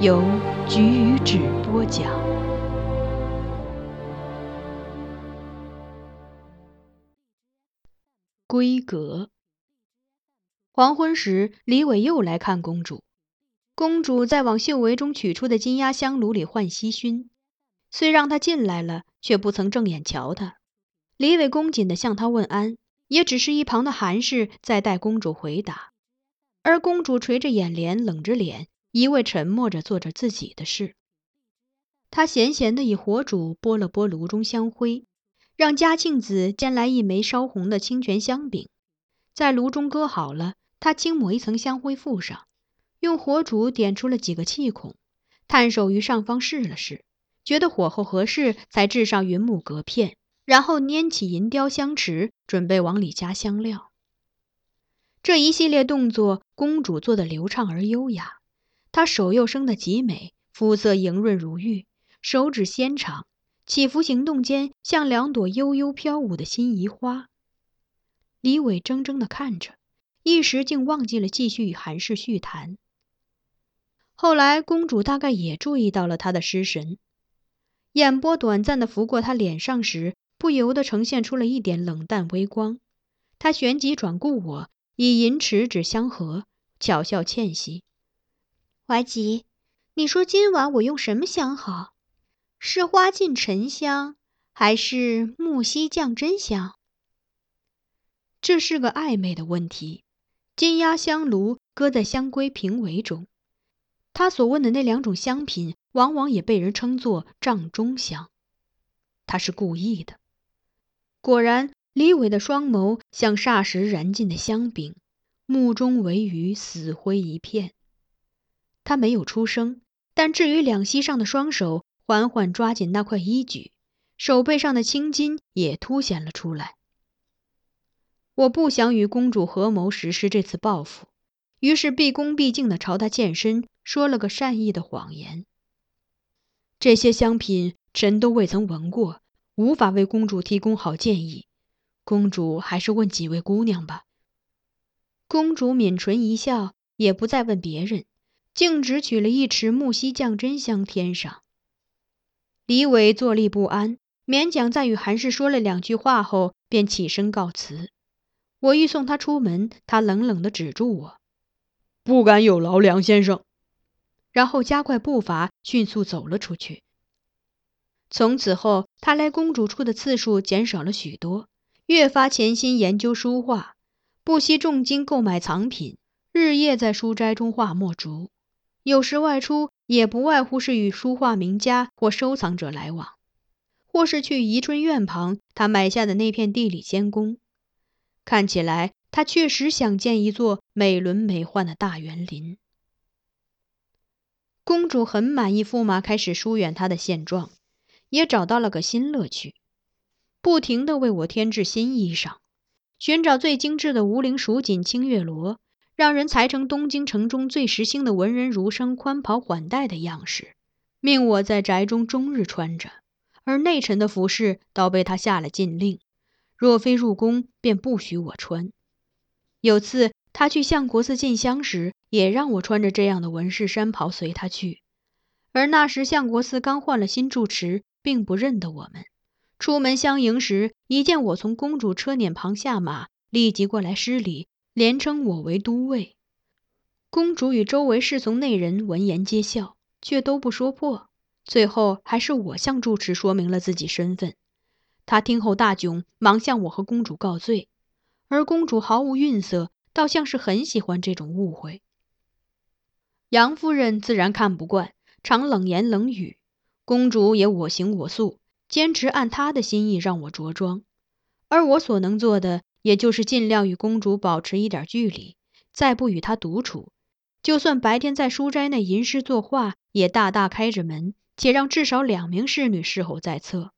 由菊与纸播讲。闺阁。黄昏时，李伟又来看公主。公主在往秀围中取出的金压香炉里换西熏，虽让他进来了，却不曾正眼瞧他。李伟恭谨地向他问安，也只是一旁的韩氏在代公主回答，而公主垂着眼帘，冷着脸。一味沉默着做着自己的事。他闲闲地以火煮拨了拨炉中香灰，让嘉庆子煎来一枚烧红的清泉香饼，在炉中搁好了。他轻抹一层香灰附上，用火煮点出了几个气孔，探手于上方试了试，觉得火候合适，才置上云母隔片，然后拈起银雕香匙，准备往里加香料。这一系列动作，公主做得流畅而优雅。她手又生得极美，肤色莹润如玉，手指纤长，起伏行动间像两朵悠悠飘舞的心仪花。李伟怔怔地看着，一时竟忘记了继续与韩氏叙谈。后来，公主大概也注意到了他的失神，眼波短暂地拂过他脸上时，不由得呈现出了一点冷淡微光。他旋即转顾我，以银匙指香盒，巧笑倩兮。怀吉，你说今晚我用什么香好？是花尽沉香，还是木樨降真香？这是个暧昧的问题。金压香炉搁在香闺瓶尾中，他所问的那两种香品，往往也被人称作帐中香。他是故意的。果然，李伟的双眸像霎时燃尽的香饼，目中唯余，死灰一片。他没有出声，但置于两膝上的双手缓缓抓紧那块衣举，手背上的青筋也凸显了出来。我不想与公主合谋实施这次报复，于是毕恭毕敬地朝她欠身，说了个善意的谎言。这些香品臣都未曾闻过，无法为公主提供好建议。公主还是问几位姑娘吧。公主抿唇一笑，也不再问别人。径直取了一匙木樨降真香添上。李伟坐立不安，勉强在与韩氏说了两句话后，便起身告辞。我欲送他出门，他冷冷地止住我：“不敢有劳梁先生。”然后加快步伐，迅速走了出去。从此后，他来公主处的次数减少了许多，越发潜心研究书画，不惜重金购买藏品，日夜在书斋中画墨竹。有时外出也不外乎是与书画名家或收藏者来往，或是去宜春院旁他买下的那片地里监工。看起来，他确实想建一座美轮美奂的大园林。公主很满意驸马开始疏远她的现状，也找到了个新乐趣，不停地为我添置新衣裳，寻找最精致的无绫蜀锦青月罗，让人裁成东京城中最时兴的文人儒生宽袍缓带的样式，命我在宅中终日穿着。而内臣的服饰倒被他下了禁令，若非入宫，便不许我穿。有次他去相国寺进香时。也让我穿着这样的文士衫袍随他去，而那时相国寺刚换了新住持，并不认得我们。出门相迎时，一见我从公主车辇旁下马，立即过来施礼，连称我为都尉。公主与周围侍从内人闻言皆笑，却都不说破。最后还是我向住持说明了自己身份。他听后大窘，忙向我和公主告罪，而公主毫无愠色，倒像是很喜欢这种误会。杨夫人自然看不惯，常冷言冷语。公主也我行我素，坚持按她的心意让我着装。而我所能做的，也就是尽量与公主保持一点距离，再不与她独处。就算白天在书斋内吟诗作画，也大大开着门，且让至少两名侍女侍候在侧。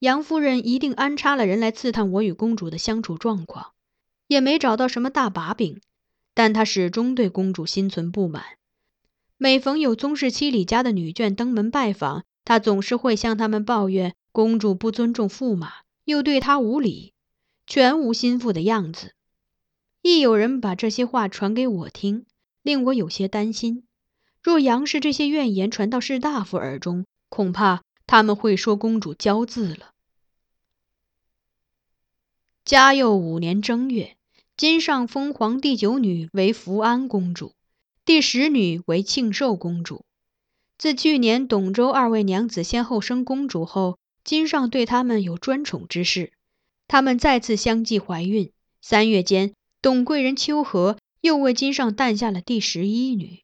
杨夫人一定安插了人来刺探我与公主的相处状况，也没找到什么大把柄。但她始终对公主心存不满，每逢有宗室七里家的女眷登门拜访，她总是会向他们抱怨公主不尊重驸马，又对他无礼，全无心腹的样子。亦有人把这些话传给我听，令我有些担心。若杨氏这些怨言传到士大夫耳中，恐怕他们会说公主骄恣了。嘉佑五年正月。金上封皇第九女为福安公主，第十女为庆寿公主。自去年董周二位娘子先后生公主后，金上对他们有专宠之事。他们再次相继怀孕。三月间，董贵人秋荷又为金上诞下了第十一女。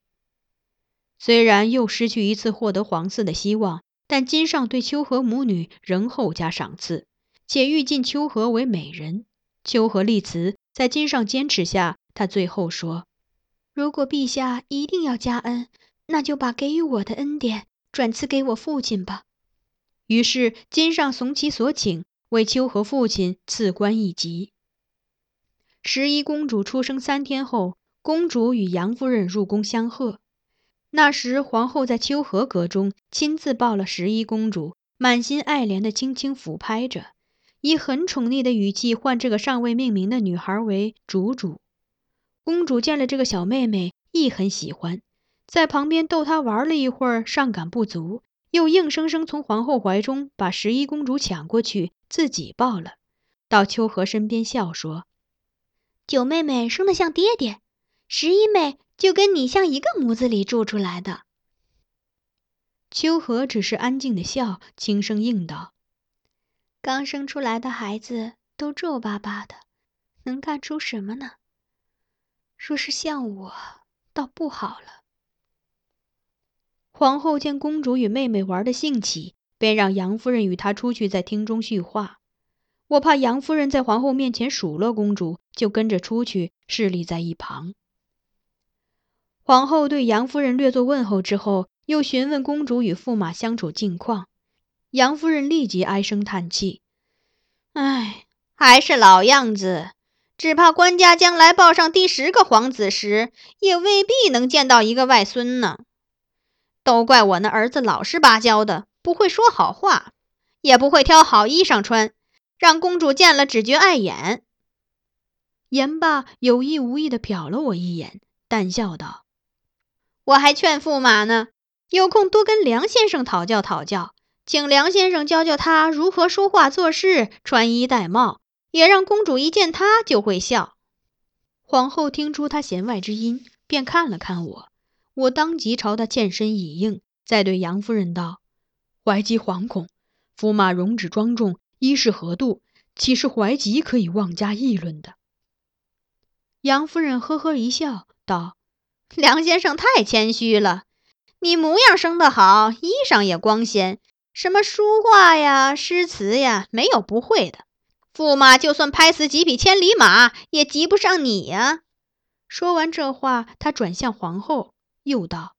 虽然又失去一次获得皇嗣的希望，但金上对秋荷母女仍厚加赏赐，且欲进秋荷为美人。秋荷立辞。在金上坚持下，他最后说：“如果陛下一定要加恩，那就把给予我的恩典转赐给我父亲吧。”于是金上怂其所请，为秋和父亲赐官一级。十一公主出生三天后，公主与杨夫人入宫相贺。那时皇后在秋和阁中亲自抱了十一公主，满心爱怜的轻轻抚拍着。以很宠溺的语气唤这个尚未命名的女孩为“主主”。公主见了这个小妹妹，亦很喜欢，在旁边逗她玩了一会儿，尚感不足，又硬生生从皇后怀中把十一公主抢过去，自己抱了，到秋荷身边笑说：“九妹妹生得像爹爹，十一妹就跟你像一个模子里住出来的。”秋荷只是安静的笑，轻声应道。刚生出来的孩子都皱巴巴的，能看出什么呢？若是像我，倒不好了。皇后见公主与妹妹玩的兴起，便让杨夫人与她出去，在厅中叙话。我怕杨夫人在皇后面前数落公主，就跟着出去，侍立在一旁。皇后对杨夫人略作问候之后，又询问公主与驸马相处近况。杨夫人立即唉声叹气：“唉，还是老样子，只怕官家将来抱上第十个皇子时，也未必能见到一个外孙呢。都怪我那儿子老实巴交的，不会说好话，也不会挑好衣裳穿，让公主见了只觉碍眼。”言罢，有意无意地瞟了我一眼，淡笑道：“我还劝驸马呢，有空多跟梁先生讨教讨教。”请梁先生教教他如何说话做事、穿衣戴帽，也让公主一见他就会笑。皇后听出他弦外之音，便看了看我，我当即朝他欠身以应，再对杨夫人道：“怀吉惶恐，驸马容止庄重，衣饰何度，岂是怀吉可以妄加议论的？”杨夫人呵呵一笑，道：“梁先生太谦虚了。你模样生得好，衣裳也光鲜，什么书画呀、诗词呀，没有不会的。驸马就算拍死几匹千里马，也及不上你呀。”说完这话，他转向皇后，又道：“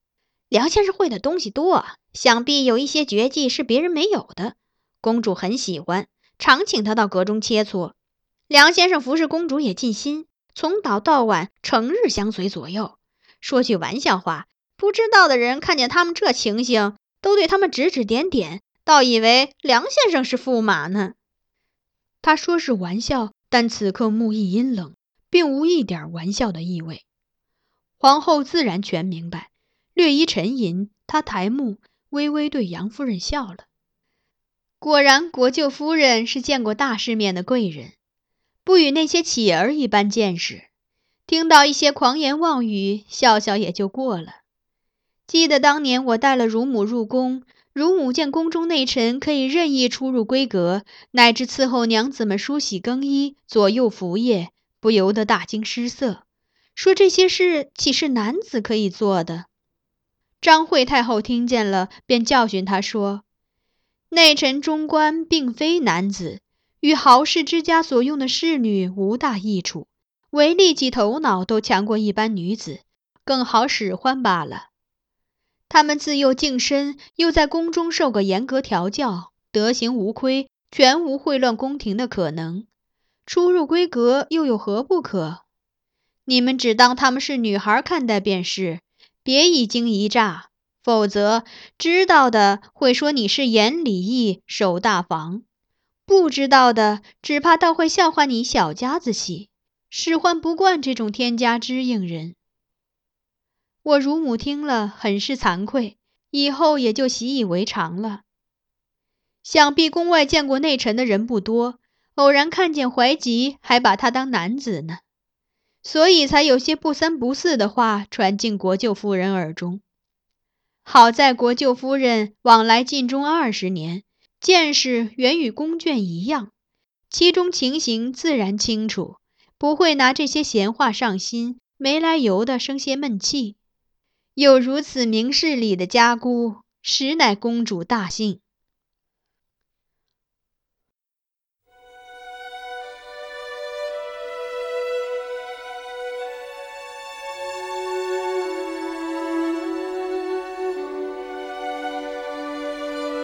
梁先生会的东西多，想必有一些绝技是别人没有的。公主很喜欢，常请他到阁中切磋。梁先生服侍公主也尽心，从早到晚，成日相随左右。说句玩笑话，不知道的人看见他们这情形，都对他们指指点点，倒以为梁先生是驸马呢。”他说是玩笑，但此刻目意阴冷。并无一点玩笑的意味，皇后自然全明白，略一沉吟，她抬目，微微对杨夫人笑了。果然，国舅夫人是见过大世面的贵人，不与那些乞儿一般见识，听到一些狂言妄语，笑笑也就过了。记得当年我带了乳母入宫，乳母见宫中内臣可以任意出入闺阁，乃至伺候娘子们梳洗更衣、左右服业。不由得大惊失色，说：“这些事岂是男子可以做的？”张惠太后听见了，便教训他说：“内臣中官并非男子，与豪士之家所用的侍女无大异处，唯力气头脑都强过一般女子，更好使唤罢了。他们自幼净身，又在宫中受过严格调教，德行无亏，全无秽乱宫廷的可能。”出入闺阁又有何不可？你们只当他们是女孩看待便是，别一惊一乍，否则知道的会说你是眼里义、守大房；不知道的，只怕倒会笑话你小家子气，使唤不惯这种天家之应人。我乳母听了，很是惭愧，以后也就习以为常了。想必宫外见过内臣的人不多。偶然看见怀吉，还把他当男子呢，所以才有些不三不四的话传进国舅夫人耳中。好在国舅夫人往来晋中二十年，见识原与宫眷一样，其中情形自然清楚，不会拿这些闲话上心，没来由的生些闷气。有如此明事理的家姑，实乃公主大幸。